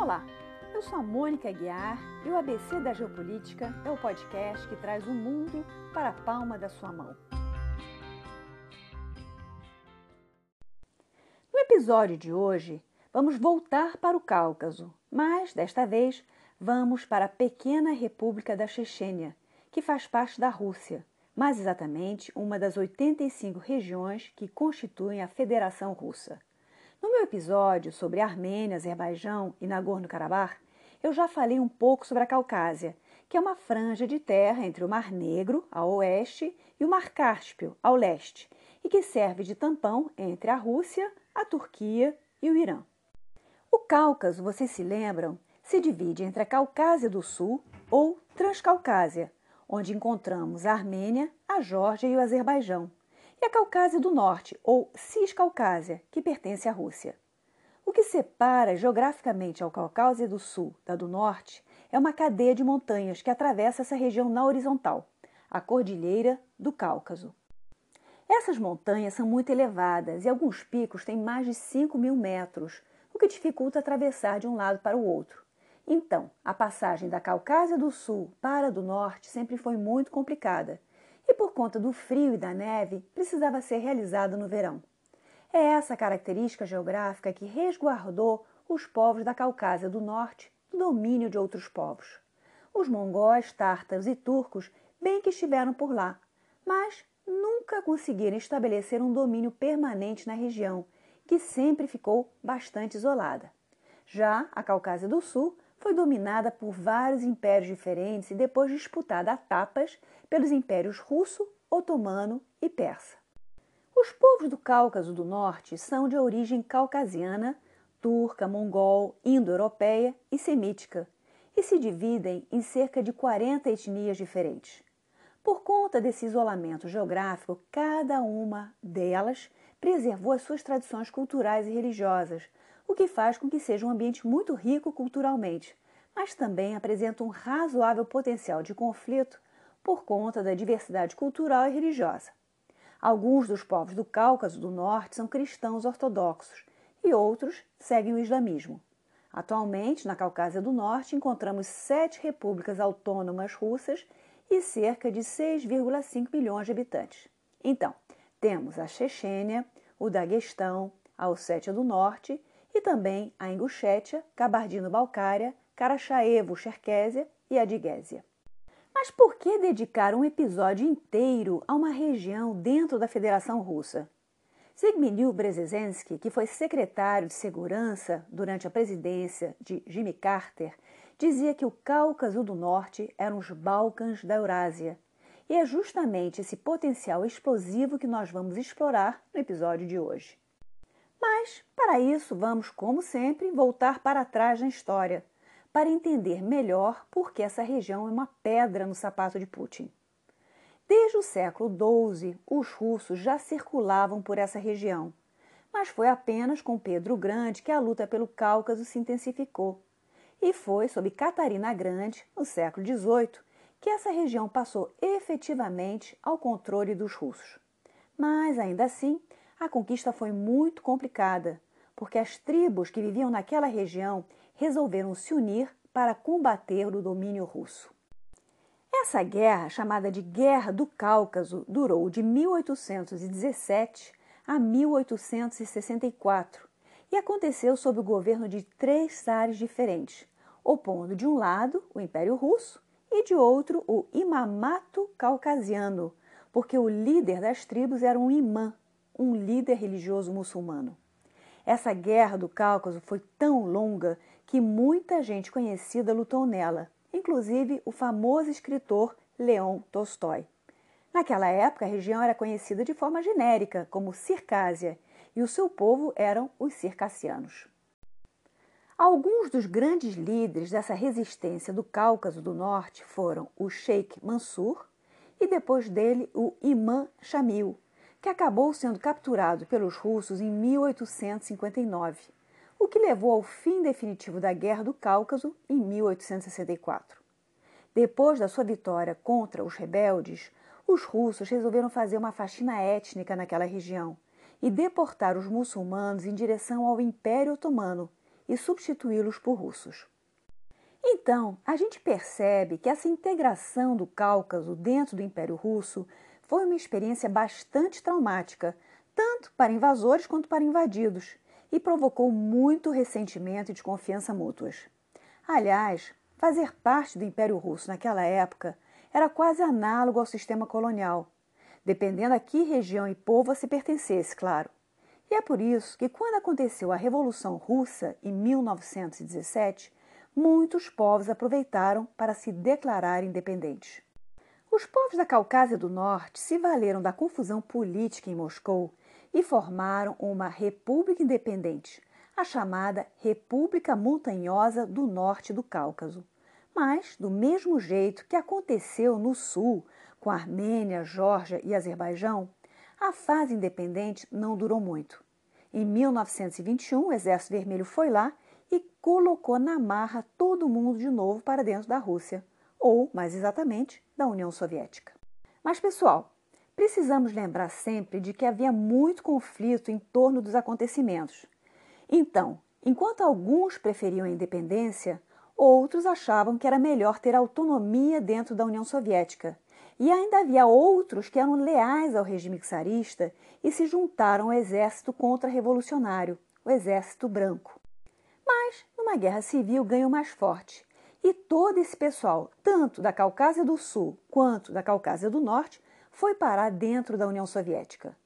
Olá, eu sou a Mônica Guiar e o ABC da Geopolítica é o podcast que traz o mundo para a palma da sua mão. No episódio de hoje, vamos voltar para o Cáucaso, mas desta vez vamos para a pequena República da Chechênia, que faz parte da Rússia, mais exatamente uma das 85 regiões que constituem a Federação Russa. No meu episódio sobre Armênia, Azerbaijão e Nagorno-Karabakh, eu já falei um pouco sobre a Caucásia, que é uma franja de terra entre o Mar Negro, ao oeste, e o Mar Cáspio, ao leste, e que serve de tampão entre a Rússia, a Turquia e o Irã. O Cáucaso, vocês se lembram, se divide entre a Caucásia do Sul ou Transcaucásia, onde encontramos a Armênia, a Geórgia e o Azerbaijão, e a Caucásia do Norte, ou Ciscaucásia, que pertence à Rússia. O que separa geograficamente a Caucásia do Sul da do Norte é uma cadeia de montanhas que atravessa essa região na horizontal, a Cordilheira do Cáucaso. Essas montanhas são muito elevadas e alguns picos têm mais de 5 mil metros, o que dificulta atravessar de um lado para o outro. Então, a passagem da Caucásia do Sul para a do Norte sempre foi muito complicada e, por conta do frio e da neve, precisava ser realizado no verão. É essa característica geográfica que resguardou os povos da Caucásia do Norte do domínio de outros povos. Os mongóis, tártaros e turcos bem que estiveram por lá, mas nunca conseguiram estabelecer um domínio permanente na região, que sempre ficou bastante isolada. Já a Caucásia do Sul foi dominada por vários impérios diferentes e depois disputada a tapas pelos impérios russo, otomano e persa. Os povos do Cáucaso do Norte são de origem caucasiana, turca, mongol, indo-europeia e semítica, e se dividem em cerca de 40 etnias diferentes. Por conta desse isolamento geográfico, cada uma delas preservou as suas tradições culturais e religiosas, que faz com que seja um ambiente muito rico culturalmente, mas também apresenta um razoável potencial de conflito por conta da diversidade cultural e religiosa. Alguns dos povos do Cáucaso do Norte são cristãos ortodoxos e outros seguem o islamismo. Atualmente, na Caucásia do Norte, encontramos sete repúblicas autônomas russas e cerca de 6,5 milhões de habitantes. Então, temos a Chechênia, o Daguestão, a Ossétia do Norte e também a Ingushétia, Kabardino-Balcária, Karachaevo-Cherkésia e Adiguésia. Mas por que dedicar um episódio inteiro a uma região dentro da Federação Russa? Zygmunt Brzezinski, que foi secretário de Segurança durante a presidência de Jimmy Carter, dizia que o Cáucaso do Norte eram os Balcãs da Eurásia. E é justamente esse potencial explosivo que nós vamos explorar no episódio de hoje. Mas, para isso, vamos, como sempre, voltar para trás na história, para entender melhor por que essa região é uma pedra no sapato de Putin. Desde o século XII, os russos já circulavam por essa região, mas foi apenas com Pedro Grande que a luta pelo Cáucaso se intensificou. E foi sob Catarina Grande, no século XVIII, que essa região passou efetivamente ao controle dos russos. Mas, ainda assim, a conquista foi muito complicada, porque as tribos que viviam naquela região resolveram se unir para combater o domínio russo. Essa guerra, chamada de Guerra do Cáucaso, durou de 1817 a 1864 e aconteceu sob o governo de três zares diferentes, opondo de um lado o Império Russo e de outro o Imamato Caucasiano, porque o líder das tribos era um imã, um líder religioso muçulmano. Essa guerra do Cáucaso foi tão longa que muita gente conhecida lutou nela, inclusive o famoso escritor Leon Tolstói. Naquela época, a região era conhecida de forma genérica como Circásia e o seu povo eram os circassianos. Alguns dos grandes líderes dessa resistência do Cáucaso do Norte foram o Sheikh Mansur e depois dele o Imam Shamil, que acabou sendo capturado pelos russos em 1859, o que levou ao fim definitivo da Guerra do Cáucaso em 1864. Depois da sua vitória contra os rebeldes, os russos resolveram fazer uma faxina étnica naquela região e deportar os muçulmanos em direção ao Império Otomano e substituí-los por russos. Então, a gente percebe que essa integração do Cáucaso dentro do Império Russo foi uma experiência bastante traumática, tanto para invasores quanto para invadidos, e provocou muito ressentimento e desconfiança mútuas. Aliás, fazer parte do Império Russo naquela época era quase análogo ao sistema colonial, dependendo a que região e povo se pertencesse, claro. E é por isso que, quando aconteceu a Revolução Russa, em 1917, muitos povos aproveitaram para se declarar independentes. Os povos da Caucásia do Norte se valeram da confusão política em Moscou e formaram uma república independente, a chamada República Montanhosa do Norte do Cáucaso. Mas, do mesmo jeito que aconteceu no sul, com Armênia, Geórgia e Azerbaijão, a fase independente não durou muito. Em 1921, o Exército Vermelho foi lá e colocou na marra todo mundo de novo para dentro da Rússia ou, mais exatamente, da União Soviética. Mas, pessoal, precisamos lembrar sempre de que havia muito conflito em torno dos acontecimentos. Então, enquanto alguns preferiam a independência, outros achavam que era melhor ter autonomia dentro da União Soviética. E ainda havia outros que eram leais ao regime czarista e se juntaram ao exército contra-revolucionário, o Exército Branco. Mas, numa guerra civil, ganha o mais forte e todo esse pessoal, tanto da Caucásia do Sul quanto da Caucásia do Norte, foi parar dentro da União Soviética.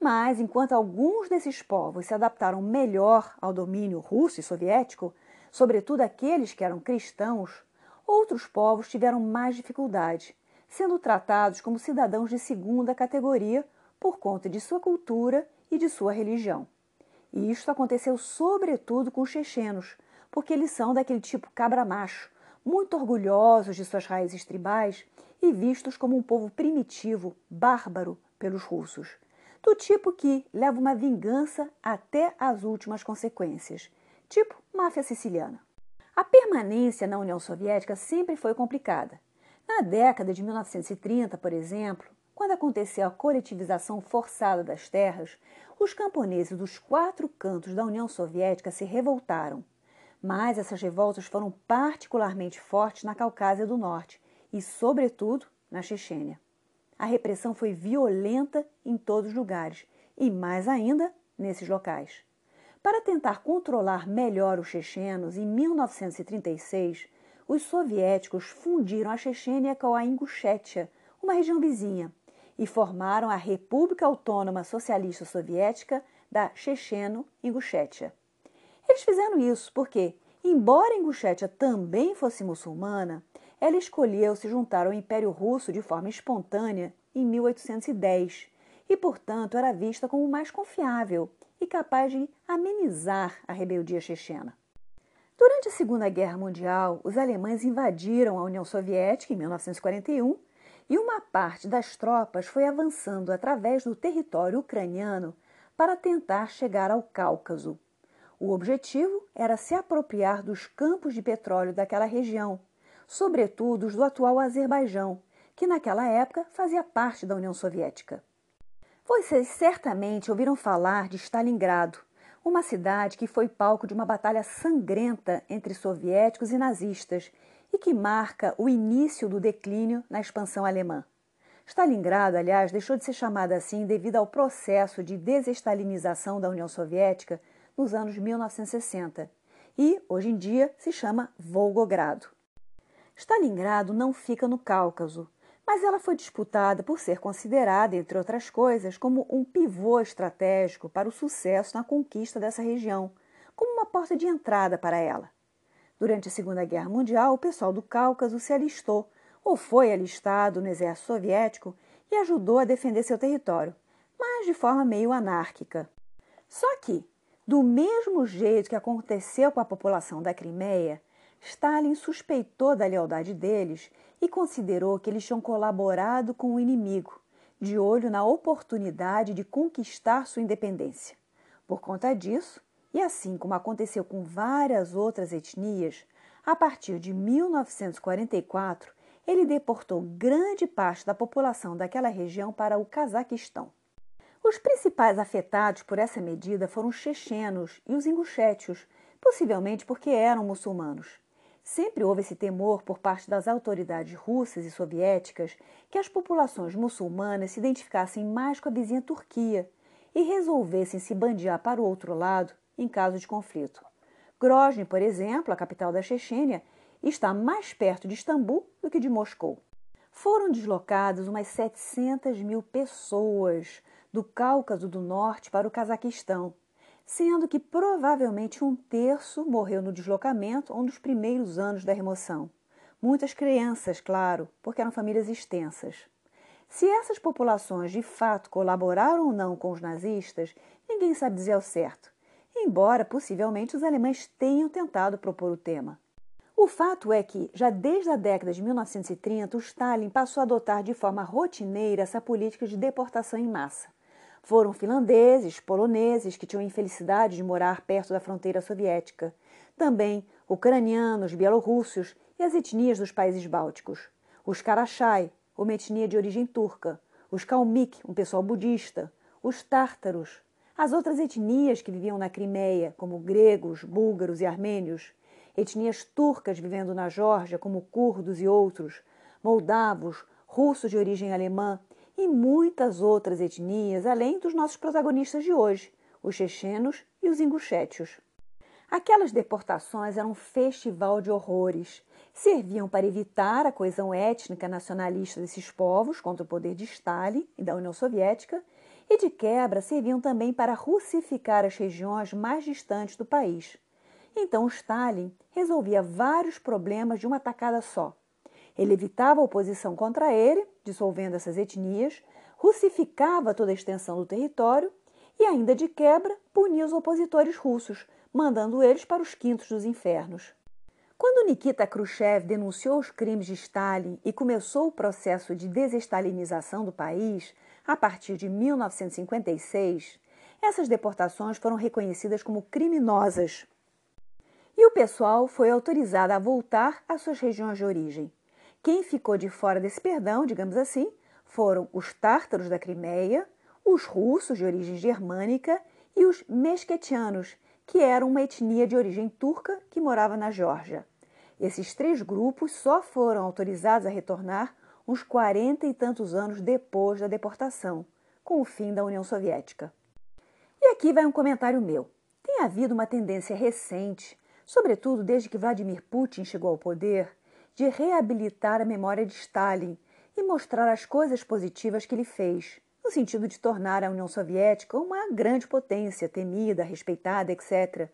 Mas, enquanto alguns desses povos se adaptaram melhor ao domínio russo e soviético, sobretudo aqueles que eram cristãos, outros povos tiveram mais dificuldade, sendo tratados como cidadãos de segunda categoria por conta de sua cultura e de sua religião. E isto aconteceu sobretudo com os chechenos, porque eles são daquele tipo cabra-macho, muito orgulhosos de suas raízes tribais e vistos como um povo primitivo, bárbaro pelos russos, do tipo que leva uma vingança até as últimas consequências, tipo máfia siciliana. A permanência na União Soviética sempre foi complicada. Na década de 1930, por exemplo, quando aconteceu a coletivização forçada das terras, os camponeses dos quatro cantos da União Soviética se revoltaram mas essas revoltas foram particularmente fortes na Caucásia do Norte e, sobretudo, na Chechênia. A repressão foi violenta em todos os lugares e, mais ainda, nesses locais. Para tentar controlar melhor os chechenos, em 1936, os soviéticos fundiram a Chechênia com a Ingushétia, uma região vizinha, e formaram a República Autônoma Socialista Soviética da Checheno-Ingushétia. Eles fizeram isso porque, embora Ingushétia também fosse muçulmana, ela escolheu se juntar ao Império Russo de forma espontânea em 1810 e, portanto, era vista como mais confiável e capaz de amenizar a rebeldia chechena. Durante a Segunda Guerra Mundial, os alemães invadiram a União Soviética em 1941 e uma parte das tropas foi avançando através do território ucraniano para tentar chegar ao Cáucaso. O objetivo era se apropriar dos campos de petróleo daquela região, sobretudo os do atual Azerbaijão, que naquela época fazia parte da União Soviética. Vocês certamente ouviram falar de Stalingrado, uma cidade que foi palco de uma batalha sangrenta entre soviéticos e nazistas e que marca o início do declínio na expansão alemã. Stalingrado, aliás, deixou de ser chamada assim devido ao processo de desestalinização da União Soviética nos anos 1960 e, hoje em dia, se chama Volgogrado. Stalingrado não fica no Cáucaso, mas ela foi disputada por ser considerada, entre outras coisas, como um pivô estratégico para o sucesso na conquista dessa região, como uma porta de entrada para ela. Durante a Segunda Guerra Mundial, o pessoal do Cáucaso se alistou ou foi alistado no exército soviético e ajudou a defender seu território, mas de forma meio anárquica. Só que, do mesmo jeito que aconteceu com a população da Crimeia, Stalin suspeitou da lealdade deles e considerou que eles tinham colaborado com o inimigo, de olho na oportunidade de conquistar sua independência. Por conta disso, e assim como aconteceu com várias outras etnias, a partir de 1944 ele deportou grande parte da população daquela região para o Cazaquistão. Os principais afetados por essa medida foram os chechenos e os ingushétios, possivelmente porque eram muçulmanos. Sempre houve esse temor por parte das autoridades russas e soviéticas que as populações muçulmanas se identificassem mais com a vizinha Turquia e resolvessem se bandear para o outro lado em caso de conflito. Grozny, por exemplo, a capital da Chechênia, está mais perto de Istambul do que de Moscou. Foram deslocadas umas 700 mil pessoas do Cáucaso do Norte para o Cazaquistão, sendo que provavelmente um terço morreu no deslocamento ou nos primeiros anos da remoção. Muitas crianças, claro, porque eram famílias extensas. Se essas populações de fato colaboraram ou não com os nazistas, ninguém sabe dizer ao certo, embora possivelmente os alemães tenham tentado propor o tema. O fato é que, já desde a década de 1930, o Stalin passou a adotar de forma rotineira essa política de deportação em massa. Foram finlandeses, poloneses que tinham a infelicidade de morar perto da fronteira soviética, também ucranianos, bielorrússios e as etnias dos países bálticos. Os Karachai, uma etnia de origem turca, os Kalmyk, um pessoal budista, os tártaros, as outras etnias que viviam na Crimeia, como gregos, búlgaros e armênios, etnias turcas vivendo na Geórgia, como curdos e outros, moldavos, russos de origem alemã e muitas outras etnias, além dos nossos protagonistas de hoje, os chechenos e os ingushétios. Aquelas deportações eram um festival de horrores. Serviam para evitar a coesão étnica nacionalista desses povos contra o poder de Stalin e da União Soviética, e de quebra serviam também para russificar as regiões mais distantes do país. Então Stalin resolvia vários problemas de uma tacada só. Ele evitava a oposição contra ele, dissolvendo essas etnias, russificava toda a extensão do território e, ainda de quebra, punia os opositores russos, mandando eles para os quintos dos infernos. Quando Nikita Khrushchev denunciou os crimes de Stalin e começou o processo de desestalinização do país, a partir de 1956, essas deportações foram reconhecidas como criminosas e o pessoal foi autorizado a voltar às suas regiões de origem. Quem ficou de fora desse perdão, digamos assim, foram os tártaros da Crimeia, os russos de origem germânica e os mesquetianos, que eram uma etnia de origem turca que morava na Geórgia. Esses três grupos só foram autorizados a retornar uns quarenta e tantos anos depois da deportação, com o fim da União Soviética. E aqui vai um comentário meu. Tem havido uma tendência recente sobretudo desde que Vladimir Putin chegou ao poder, de reabilitar a memória de Stalin e mostrar as coisas positivas que ele fez, no sentido de tornar a União Soviética uma grande potência, temida, respeitada, etc.,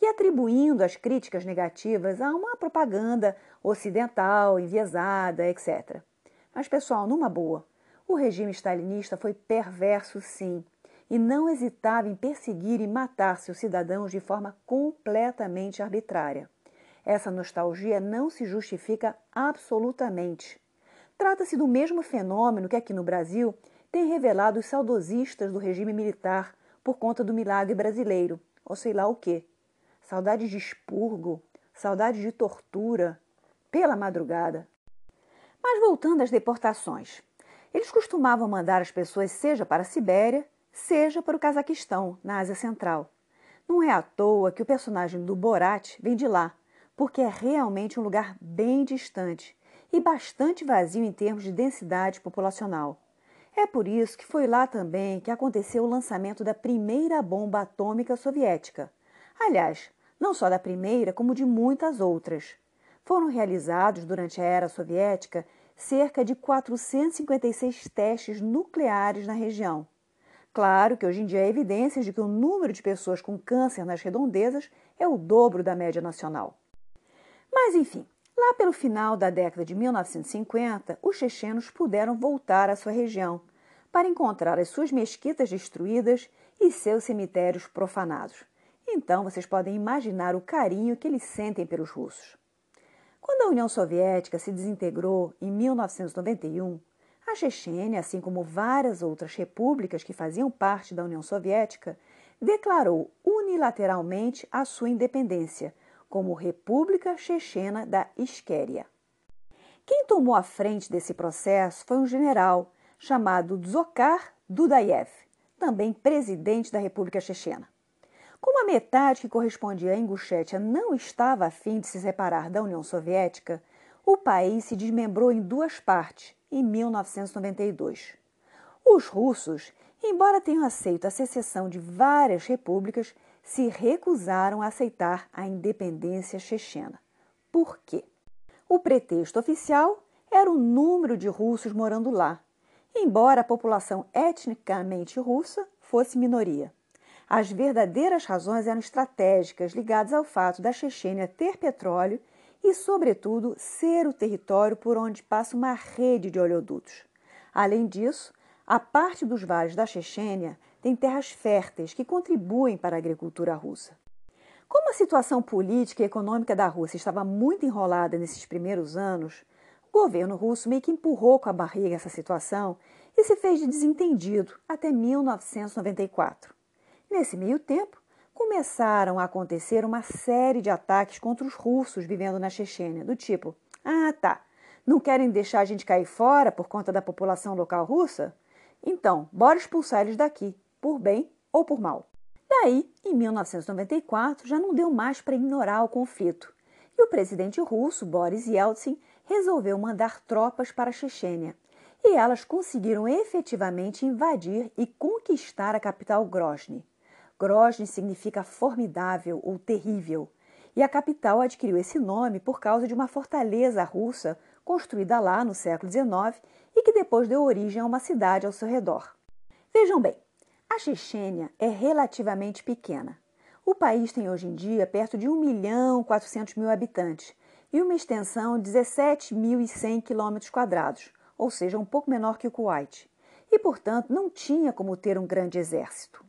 e atribuindo as críticas negativas a uma propaganda ocidental, enviesada, etc. Mas, pessoal, numa boa, o regime stalinista foi perverso, sim, e não hesitava em perseguir e matar seus cidadãos de forma completamente arbitrária. Essa nostalgia não se justifica absolutamente. Trata-se do mesmo fenômeno que aqui no Brasil tem revelado os saudosistas do regime militar por conta do milagre brasileiro, ou sei lá o quê. Saudade de expurgo, saudade de tortura, pela madrugada. Mas voltando às deportações. Eles costumavam mandar as pessoas seja para a Sibéria, seja para o Cazaquistão, na Ásia Central. Não é à toa que o personagem do Borat vem de lá, porque é realmente um lugar bem distante e bastante vazio em termos de densidade populacional. É por isso que foi lá também que aconteceu o lançamento da primeira bomba atômica soviética. Aliás, não só da primeira, como de muitas outras. Foram realizados durante a era soviética cerca de 456 testes nucleares na região. Claro que hoje em dia há evidências de que o número de pessoas com câncer nas redondezas é o dobro da média nacional. Mas, enfim, lá pelo final da década de 1950, os chechenos puderam voltar à sua região para encontrar as suas mesquitas destruídas e seus cemitérios profanados. Então vocês podem imaginar o carinho que eles sentem pelos russos. Quando a União Soviética se desintegrou em 1991, a Chechênia, assim como várias outras repúblicas que faziam parte da União Soviética, declarou unilateralmente a sua independência como República Chechena da Isquéria. Quem tomou a frente desse processo foi um general chamado Dzokar Dudayev, também presidente da República Chechena. Como a metade que correspondia à Ingushétia não estava a fim de se separar da União Soviética, o país se desmembrou em duas partes em 1992. Os russos, embora tenham aceito a secessão de várias repúblicas, se recusaram a aceitar a independência chechena. Por quê? O pretexto oficial era o número de russos morando lá, embora a população etnicamente russa fosse minoria. As verdadeiras razões eram estratégicas, ligadas ao fato da Chechênia ter petróleo e, sobretudo, ser o território por onde passa uma rede de oleodutos. Além disso, a parte dos vales da Chechênia tem terras férteis que contribuem para a agricultura russa. Como a situação política e econômica da Rússia estava muito enrolada nesses primeiros anos, o governo russo meio que empurrou com a barriga essa situação e se fez de desentendido até 1994. Nesse meio tempo, começaram a acontecer uma série de ataques contra os russos vivendo na Chechênia, do tipo: ah, tá, não querem deixar a gente cair fora por conta da população local russa? Então, bora expulsar eles daqui, por bem ou por mal. Daí, em 1994, já não deu mais para ignorar o conflito. E o presidente russo, Boris Yeltsin, resolveu mandar tropas para a Chechênia. E elas conseguiram efetivamente invadir e conquistar a capital Grozny. Grozny significa formidável ou terrível. E a capital adquiriu esse nome por causa de uma fortaleza russa construída lá no século XIX e que depois deu origem a uma cidade ao seu redor. Vejam bem, a Chechênia é relativamente pequena. O país tem hoje em dia perto de 1 milhão 400 mil habitantes e uma extensão de 17.100 quilômetros quadrados, ou seja, um pouco menor que o Kuwait, e, portanto, não tinha como ter um grande exército.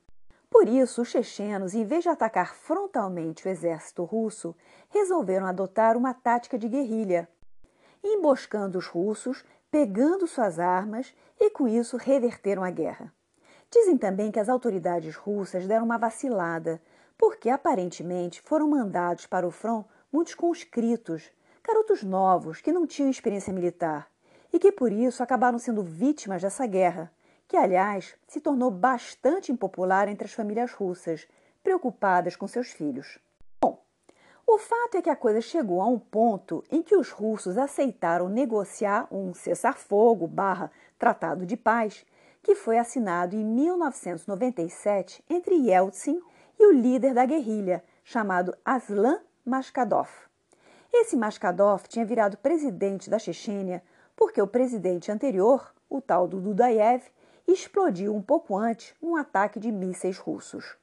Por isso, os chechenos, em vez de atacar frontalmente o exército russo, resolveram adotar uma tática de guerrilha, emboscando os russos, pegando suas armas e, com isso, reverteram a guerra. Dizem também que as autoridades russas deram uma vacilada, porque aparentemente foram mandados para o front muitos conscritos, garotos novos que não tinham experiência militar e que por isso acabaram sendo vítimas dessa guerra, que aliás se tornou bastante impopular entre as famílias russas, preocupadas com seus filhos. Bom, o fato é que a coisa chegou a um ponto em que os russos aceitaram negociar um cessar-fogo barra tratado de paz que foi assinado em 1997 entre Yeltsin e o líder da guerrilha, chamado Aslan Mashkadov. Esse Mashkadov tinha virado presidente da Chechênia porque o presidente anterior, o tal do explodiu um pouco antes num ataque de mísseis russos.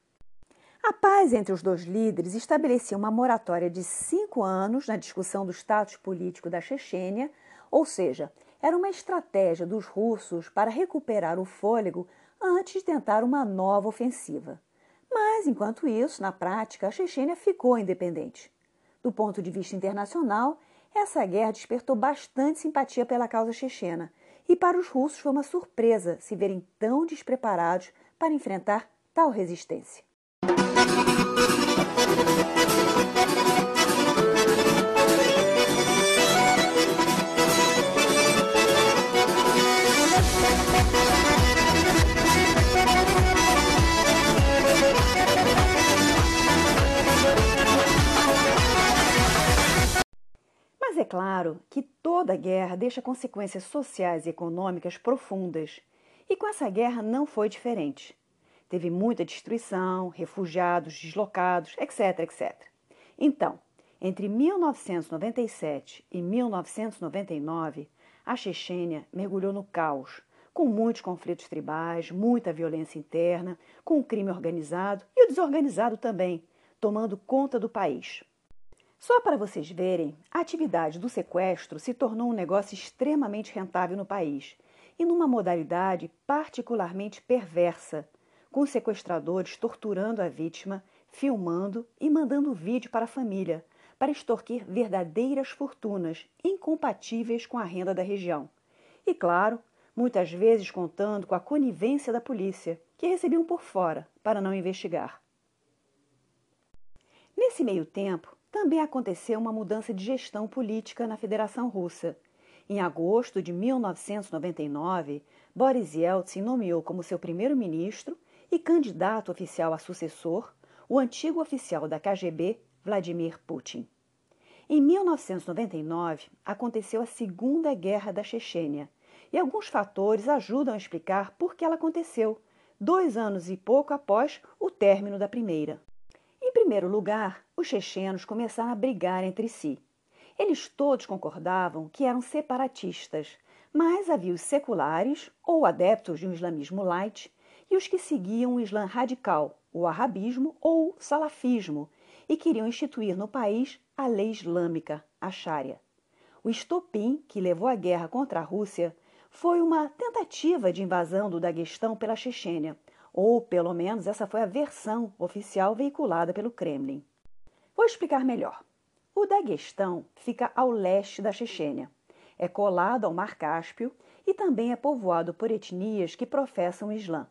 A paz entre os dois líderes estabelecia uma moratória de cinco anos na discussão do status político da Chechênia, ou seja, era uma estratégia dos russos para recuperar o fôlego antes de tentar uma nova ofensiva. Mas, enquanto isso, na prática, a Chechênia ficou independente. Do ponto de vista internacional, essa guerra despertou bastante simpatia pela causa chechena, e para os russos foi uma surpresa se verem tão despreparados para enfrentar tal resistência. Claro que toda guerra deixa consequências sociais e econômicas profundas, e com essa guerra não foi diferente. Teve muita destruição, refugiados, deslocados, etc, etc. Então, entre 1997 e 1999, a Chechênia mergulhou no caos, com muitos conflitos tribais, muita violência interna, com o crime organizado e o desorganizado também, tomando conta do país. Só para vocês verem, a atividade do sequestro se tornou um negócio extremamente rentável no país e numa modalidade particularmente perversa, com sequestradores torturando a vítima, filmando e mandando vídeo para a família, para extorquir verdadeiras fortunas incompatíveis com a renda da região. E, claro, muitas vezes contando com a conivência da polícia, que recebiam por fora para não investigar. Nesse meio tempo, também aconteceu uma mudança de gestão política na Federação Russa. Em agosto de 1999, Boris Yeltsin nomeou como seu primeiro-ministro e candidato oficial a sucessor o antigo oficial da KGB, Vladimir Putin. Em 1999, aconteceu a Segunda Guerra da Chechênia, e alguns fatores ajudam a explicar por que ela aconteceu, dois anos e pouco após o término da primeira. Primeiro lugar, os chechenos começaram a brigar entre si. Eles todos concordavam que eram separatistas, mas havia os seculares, ou adeptos de um islamismo light, e os que seguiam o Islã radical, o arabismo ou o salafismo, e queriam instituir no país a lei islâmica, a Sharia. O estopim que levou à guerra contra a Rússia foi uma tentativa de invasão do Daguestão pela Chechênia, ou pelo menos essa foi a versão oficial veiculada pelo Kremlin. Vou explicar melhor. O Daguestão fica ao leste da Chechênia. É colado ao Mar Cáspio e também é povoado por etnias que professam o Islã.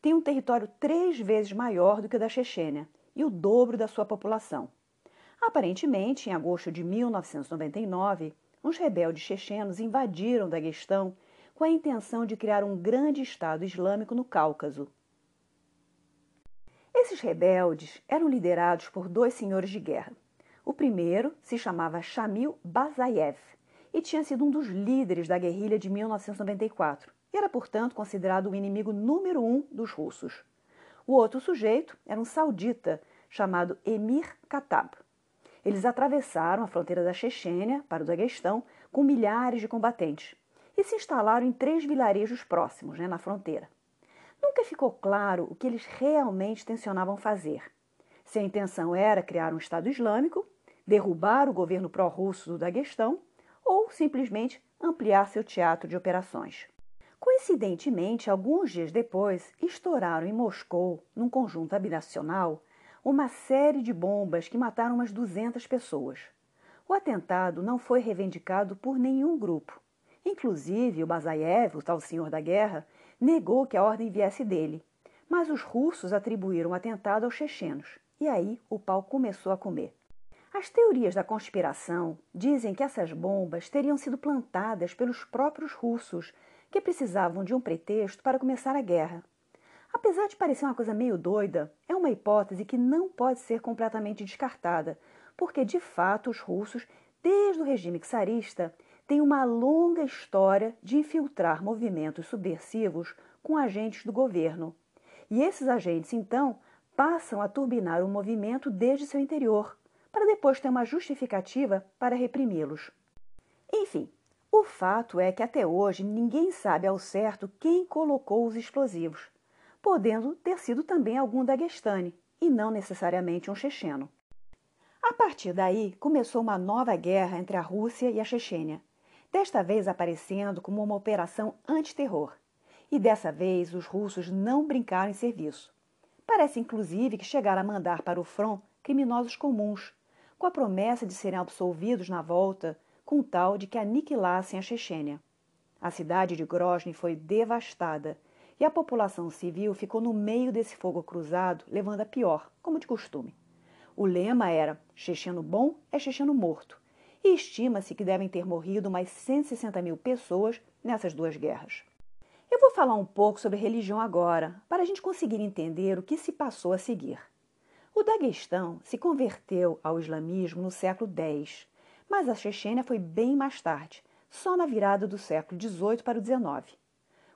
Tem um território três vezes maior do que o da Chechênia e o dobro da sua população. Aparentemente, em agosto de 1999, uns rebeldes chechenos invadiram o Daguestão com a intenção de criar um grande Estado Islâmico no Cáucaso. Esses rebeldes eram liderados por dois senhores de guerra. O primeiro se chamava Shamil Bazayev e tinha sido um dos líderes da guerrilha de 1994 e era, portanto, considerado o inimigo número um dos russos. O outro sujeito era um saudita chamado Emir Khattab. Eles atravessaram a fronteira da Chechênia para o Daguestão com milhares de combatentes e se instalaram em três vilarejos próximos, né, na fronteira. Nunca ficou claro o que eles realmente tensionavam fazer. Se a intenção era criar um Estado Islâmico, derrubar o governo pró-russo do Daguestão ou simplesmente ampliar seu teatro de operações. Coincidentemente, alguns dias depois, estouraram em Moscou, num conjunto habitacional, uma série de bombas que mataram umas 200 pessoas. O atentado não foi reivindicado por nenhum grupo. Inclusive, o Bazayev, o tal senhor da guerra, negou que a ordem viesse dele. Mas os russos atribuíram o atentado aos chechenos. E aí o pau começou a comer. As teorias da conspiração dizem que essas bombas teriam sido plantadas pelos próprios russos, que precisavam de um pretexto para começar a guerra. Apesar de parecer uma coisa meio doida, é uma hipótese que não pode ser completamente descartada, porque de fato os russos, desde o regime czarista, tem uma longa história de infiltrar movimentos subversivos com agentes do governo. E esses agentes, então, passam a turbinar o movimento desde seu interior, para depois ter uma justificativa para reprimi-los. Enfim, o fato é que até hoje ninguém sabe ao certo quem colocou os explosivos, podendo ter sido também algum daguestane e não necessariamente um checheno. A partir daí, começou uma nova guerra entre a Rússia e a Chechênia, desta vez aparecendo como uma operação antiterror. E dessa vez os russos não brincaram em serviço. Parece inclusive que chegaram a mandar para o front criminosos comuns, com a promessa de serem absolvidos na volta, com tal de que aniquilassem a Chechênia. A cidade de Grozny foi devastada e a população civil ficou no meio desse fogo cruzado, levando a pior, como de costume. O lema era: checheno bom é checheno morto, e estima-se que devem ter morrido mais 160 mil pessoas nessas duas guerras. Eu vou falar um pouco sobre religião agora, para a gente conseguir entender o que se passou a seguir. O Daguestão se converteu ao islamismo no século X, mas a Chechênia foi bem mais tarde, só na virada do século XVIII para o XIX.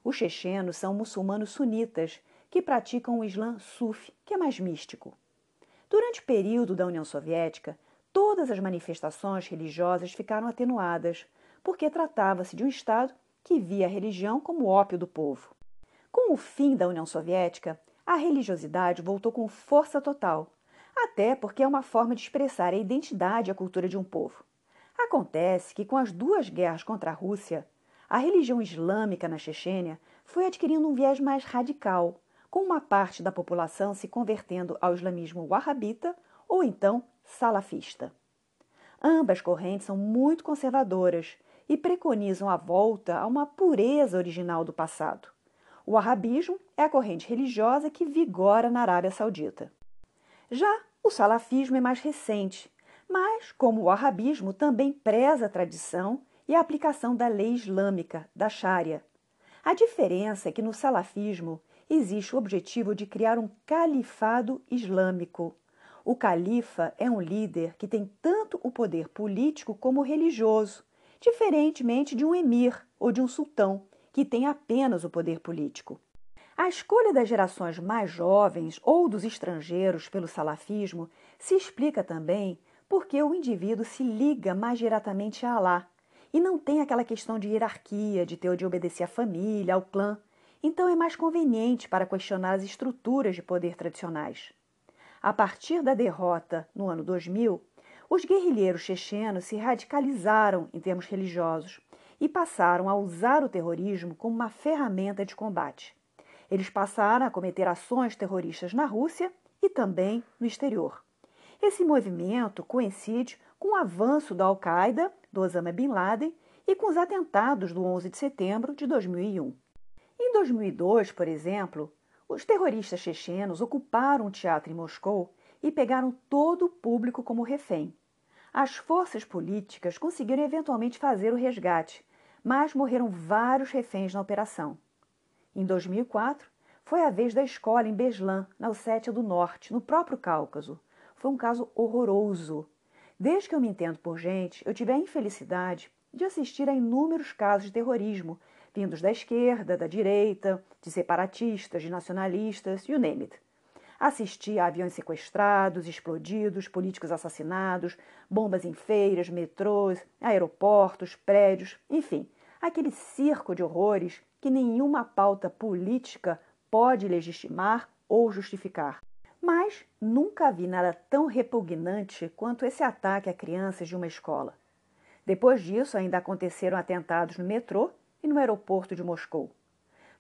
Os chechenos são muçulmanos sunitas que praticam o Islã Sufi, que é mais místico. Durante o período da União Soviética, todas as manifestações religiosas ficaram atenuadas, porque tratava-se de um Estado que via a religião como ópio do povo. Com o fim da União Soviética, a religiosidade voltou com força total, até porque é uma forma de expressar a identidade e a cultura de um povo. Acontece que, com as duas guerras contra a Rússia, a religião islâmica na Chechênia foi adquirindo um viés mais radical, com uma parte da população se convertendo ao islamismo wahhabita ou então salafista. Ambas correntes são muito conservadoras e preconizam a volta a uma pureza original do passado. O arabismo é a corrente religiosa que vigora na Arábia Saudita. Já o salafismo é mais recente, mas, como o arabismo, também preza a tradição e a aplicação da lei islâmica, da Sharia. A diferença é que no salafismo existe o objetivo de criar um califado islâmico. O califa é um líder que tem tanto o poder político como religioso, diferentemente de um emir ou de um sultão, que tem apenas o poder político. A escolha das gerações mais jovens ou dos estrangeiros pelo salafismo se explica também porque o indivíduo se liga mais diretamente a Alá e não tem aquela questão de hierarquia, de ter de obedecer à família, ao clã. Então é mais conveniente para questionar as estruturas de poder tradicionais. A partir da derrota no ano 2000, os guerrilheiros chechenos se radicalizaram em termos religiosos e passaram a usar o terrorismo como uma ferramenta de combate. Eles passaram a cometer ações terroristas na Rússia e também no exterior. Esse movimento coincide com o avanço da Al-Qaeda, do Osama Bin Laden, e com os atentados do 11 de setembro de 2001. Em 2002, por exemplo, os terroristas chechenos ocuparam um teatro em Moscou e pegaram todo o público como refém. As forças políticas conseguiram eventualmente fazer o resgate, mas morreram vários reféns na operação. Em 2004, foi a vez da escola em Beslan, na Ossétia do Norte, no próprio Cáucaso. Foi um caso horroroso. Desde que eu me entendo por gente, eu tive a infelicidade de assistir a inúmeros casos de terrorismo, vindos da esquerda, da direita, de separatistas, de nacionalistas, you name it. Assisti a aviões sequestrados, explodidos, políticos assassinados, bombas em feiras, metrôs, aeroportos, prédios, enfim, aquele circo de horrores que nenhuma pauta política pode legitimar ou justificar. Mas nunca vi nada tão repugnante quanto esse ataque a crianças de uma escola. Depois disso, ainda aconteceram atentados no metrô e no aeroporto de Moscou.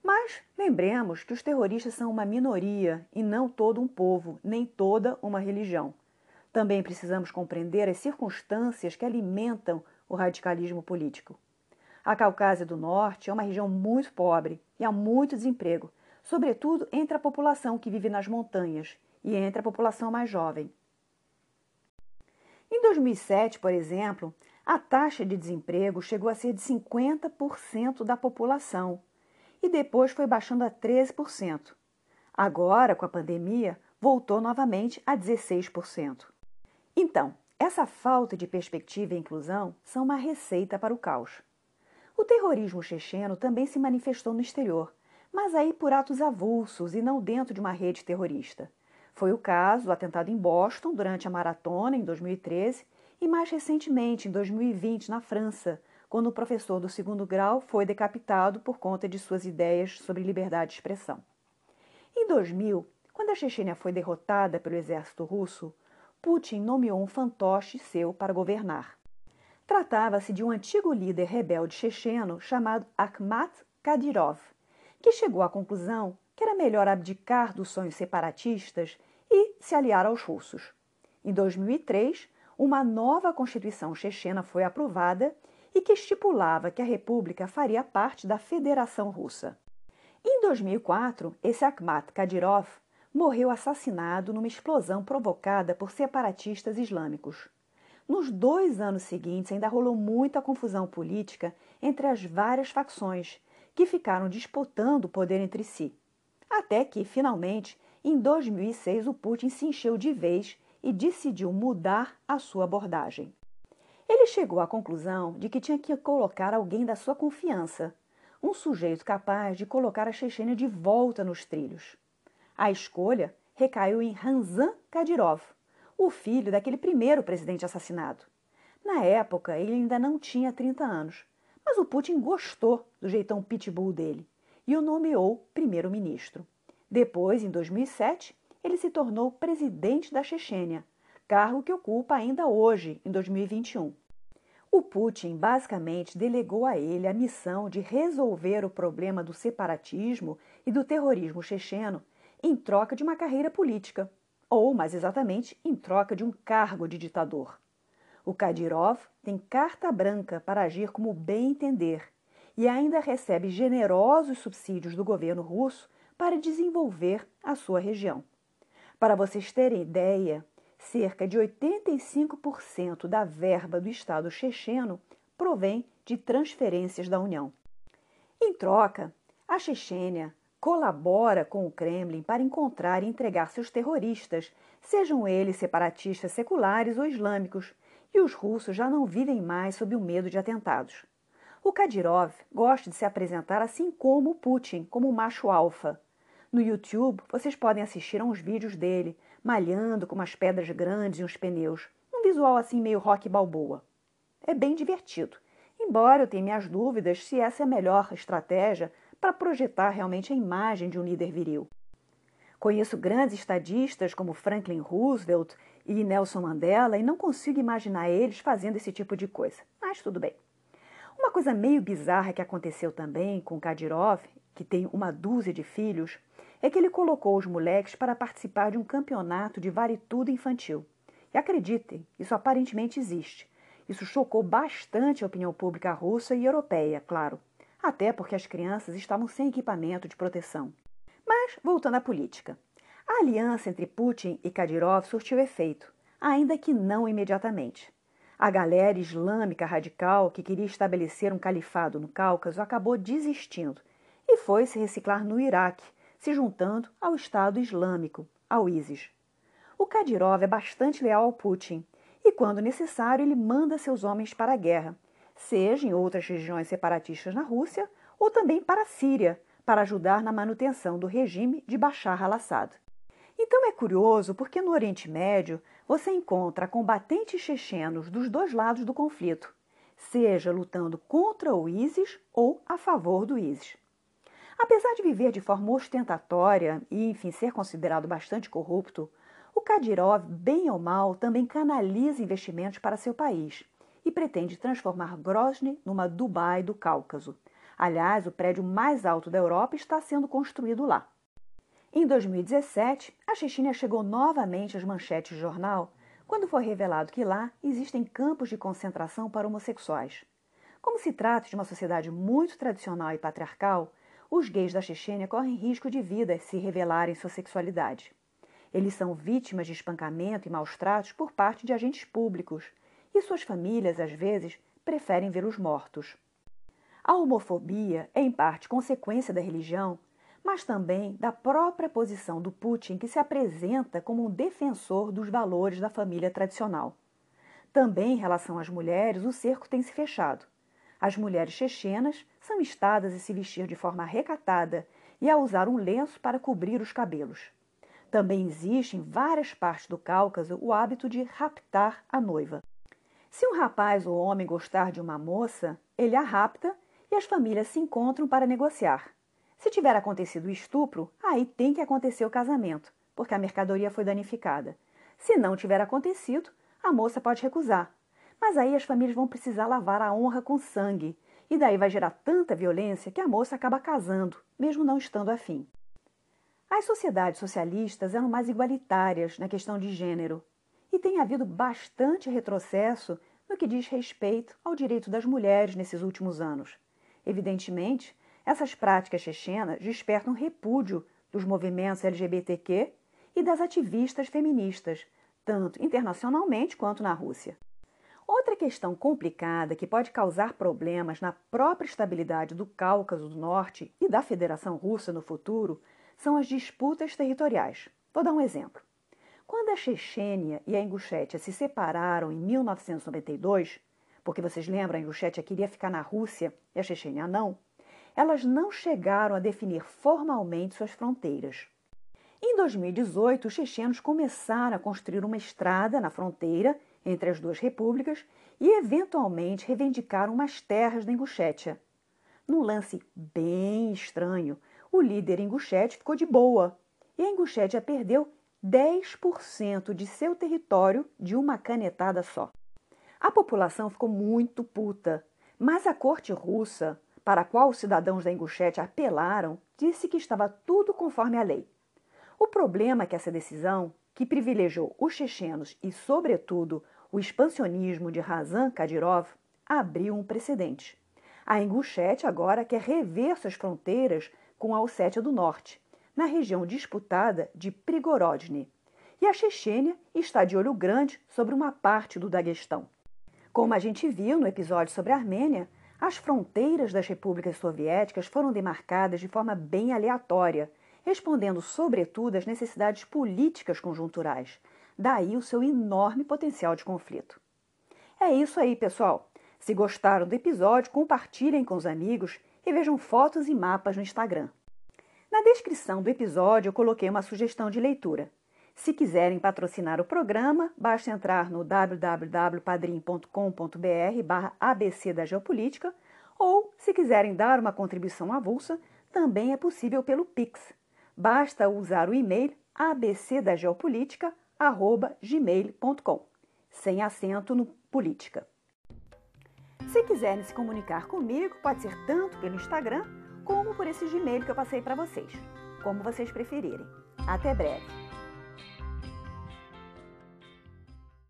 Mas lembremos que os terroristas são uma minoria e não todo um povo, nem toda uma religião. Também precisamos compreender as circunstâncias que alimentam o radicalismo político. A Caucásia do Norte é uma região muito pobre e há muito desemprego, sobretudo entre a população que vive nas montanhas e entre a população mais jovem. Em 2007, por exemplo, a taxa de desemprego chegou a ser de 50% da população e depois foi baixando a 13%. Agora, com a pandemia, voltou novamente a 16%. Então, essa falta de perspectiva e inclusão são uma receita para o caos. O terrorismo checheno também se manifestou no exterior, mas aí por atos avulsos e não dentro de uma rede terrorista. Foi o caso do atentado em Boston durante a maratona em 2013 e mais recentemente em 2020 na França, quando o professor do segundo grau foi decapitado por conta de suas ideias sobre liberdade de expressão. Em 2000, quando a Chechênia foi derrotada pelo exército russo, Putin nomeou um fantoche seu para governar. Tratava-se de um antigo líder rebelde checheno chamado Akhmat Kadyrov, que chegou à conclusão que era melhor abdicar dos sonhos separatistas e se aliar aos russos. Em 2003, uma nova constituição chechena foi aprovada e que estipulava que a república faria parte da Federação Russa. Em 2004, esse Akhmat Kadyrov morreu assassinado numa explosão provocada por separatistas islâmicos. Nos dois anos seguintes, ainda rolou muita confusão política entre as várias facções, que ficaram disputando o poder entre si. Até que, finalmente, em 2006, o Putin se encheu de vez e decidiu mudar a sua abordagem. Ele chegou à conclusão de que tinha que colocar alguém da sua confiança, um sujeito capaz de colocar a Chechênia de volta nos trilhos. A escolha recaiu em Ramzan Kadyrov, o filho daquele primeiro presidente assassinado. Na época, ele ainda não tinha 30 anos, mas o Putin gostou do jeitão pitbull dele e o nomeou primeiro-ministro. Depois, em 2007, ele se tornou presidente da Chechênia, cargo que ocupa ainda hoje, em 2021. O Putin basicamente delegou a ele a missão de resolver o problema do separatismo e do terrorismo checheno em troca de uma carreira política, ou, mais exatamente, em troca de um cargo de ditador. O Kadyrov tem carta branca para agir como bem entender e ainda recebe generosos subsídios do governo russo para desenvolver a sua região. Para vocês terem ideia, cerca de 85% da verba do Estado checheno provém de transferências da União. Em troca, a Chechênia colabora com o Kremlin para encontrar e entregar seus terroristas, sejam eles separatistas seculares ou islâmicos, e os russos já não vivem mais sob o medo de atentados. O Kadyrov gosta de se apresentar assim como Putin, como macho alfa. No YouTube, vocês podem assistir a uns vídeos dele, malhando com umas pedras grandes e uns pneus, um visual assim meio rock balboa. É bem divertido, embora eu tenha minhas dúvidas se essa é a melhor estratégia para projetar realmente a imagem de um líder viril. Conheço grandes estadistas como Franklin Roosevelt e Nelson Mandela e não consigo imaginar eles fazendo esse tipo de coisa, mas tudo bem. Uma coisa meio bizarra que aconteceu também com Kadyrov, que tem uma dúzia de filhos, é que ele colocou os moleques para participar de um campeonato de vale tudo infantil. E acreditem, isso aparentemente existe. Isso chocou bastante a opinião pública russa e europeia, claro até porque as crianças estavam sem equipamento de proteção. Mas, voltando à política. A aliança entre Putin e Kadyrov surtiu efeito, ainda que não imediatamente. A galera islâmica radical que queria estabelecer um califado no Cáucaso acabou desistindo e foi se reciclar no Iraque, se juntando ao Estado Islâmico, ao ISIS. O Kadyrov é bastante leal ao Putin e, quando necessário, ele manda seus homens para a guerra, seja em outras regiões separatistas na Rússia ou também para a Síria, para ajudar na manutenção do regime de Bashar al-Assad. Então é curioso porque no Oriente Médio você encontra combatentes chechenos dos dois lados do conflito, seja lutando contra o ISIS ou a favor do ISIS. Apesar de viver de forma ostentatória e, enfim, ser considerado bastante corrupto, o Kadyrov, bem ou mal, também canaliza investimentos para seu país e pretende transformar Grozny numa Dubai do Cáucaso. Aliás, o prédio mais alto da Europa está sendo construído lá. Em 2017, a Chechênia chegou novamente às manchetes de jornal quando foi revelado que lá existem campos de concentração para homossexuais. Como se trata de uma sociedade muito tradicional e patriarcal, os gays da Chechênia correm risco de vida se revelarem sua sexualidade. Eles são vítimas de espancamento e maus tratos por parte de agentes públicos, e suas famílias, às vezes, preferem vê-los mortos. A homofobia é, em parte, consequência da religião, mas também da própria posição do Putin, que se apresenta como um defensor dos valores da família tradicional. Também em relação às mulheres, o cerco tem se fechado. As mulheres chechenas são instadas a se vestir de forma recatada e a usar um lenço para cobrir os cabelos. Também existe em várias partes do Cáucaso o hábito de raptar a noiva. Se um rapaz ou homem gostar de uma moça, ele a rapta e as famílias se encontram para negociar. Se tiver acontecido o estupro, aí tem que acontecer o casamento, porque a mercadoria foi danificada. Se não tiver acontecido, a moça pode recusar. Mas aí as famílias vão precisar lavar a honra com sangue, e daí vai gerar tanta violência que a moça acaba casando, mesmo não estando afim. As sociedades socialistas eram mais igualitárias na questão de gênero, e tem havido bastante retrocesso no que diz respeito ao direito das mulheres nesses últimos anos. Evidentemente, essas práticas chechenas despertam repúdio dos movimentos LGBTQ e das ativistas feministas, tanto internacionalmente quanto na Rússia. Outra questão complicada que pode causar problemas na própria estabilidade do Cáucaso do Norte e da Federação Russa no futuro são as disputas territoriais. Vou dar um exemplo. Quando a Chechênia e a Ingushétia se separaram em 1992, porque vocês lembram, a Ingushétia queria ficar na Rússia e a Chechênia não, elas não chegaram a definir formalmente suas fronteiras. Em 2018, os chechenos começaram a construir uma estrada na fronteira entre as duas repúblicas e, eventualmente, reivindicaram umas terras da Ingushétia. Num lance bem estranho, o líder Ingushet ficou de boa e a Ingushétia perdeu 10% de seu território de uma canetada só. A população ficou muito puta, mas a corte russa, para a qual os cidadãos da Ingushétia apelaram, disse que estava tudo conforme a lei. O problema é que essa decisão, que privilegiou os chechenos e, sobretudo, o expansionismo de Razan Kadyrov, abriu um precedente. A Ingushétia agora quer rever suas fronteiras com a Ossétia do Norte, na região disputada de Prigorodny, e a Chechênia está de olho grande sobre uma parte do Daguestão. Como a gente viu no episódio sobre a Armênia, As fronteiras das repúblicas soviéticas foram demarcadas de forma bem aleatória, respondendo sobretudo às necessidades políticas conjunturais. Daí o seu enorme potencial de conflito. É isso aí, pessoal. Se gostaram do episódio, compartilhem com os amigos e vejam fotos e mapas no Instagram. Na descrição do episódio eu coloquei uma sugestão de leitura. Se quiserem patrocinar o programa, basta entrar no www.padrim.com.br ABC da Geopolítica ou, se quiserem dar uma contribuição avulsa, também é possível pelo Pix. Basta usar o e-mail abcdageopolítica.gmail.com sem acento no política. Se quiserem se comunicar comigo, pode ser tanto pelo Instagram como por esse Gmail que eu passei para vocês, como vocês preferirem. Até breve!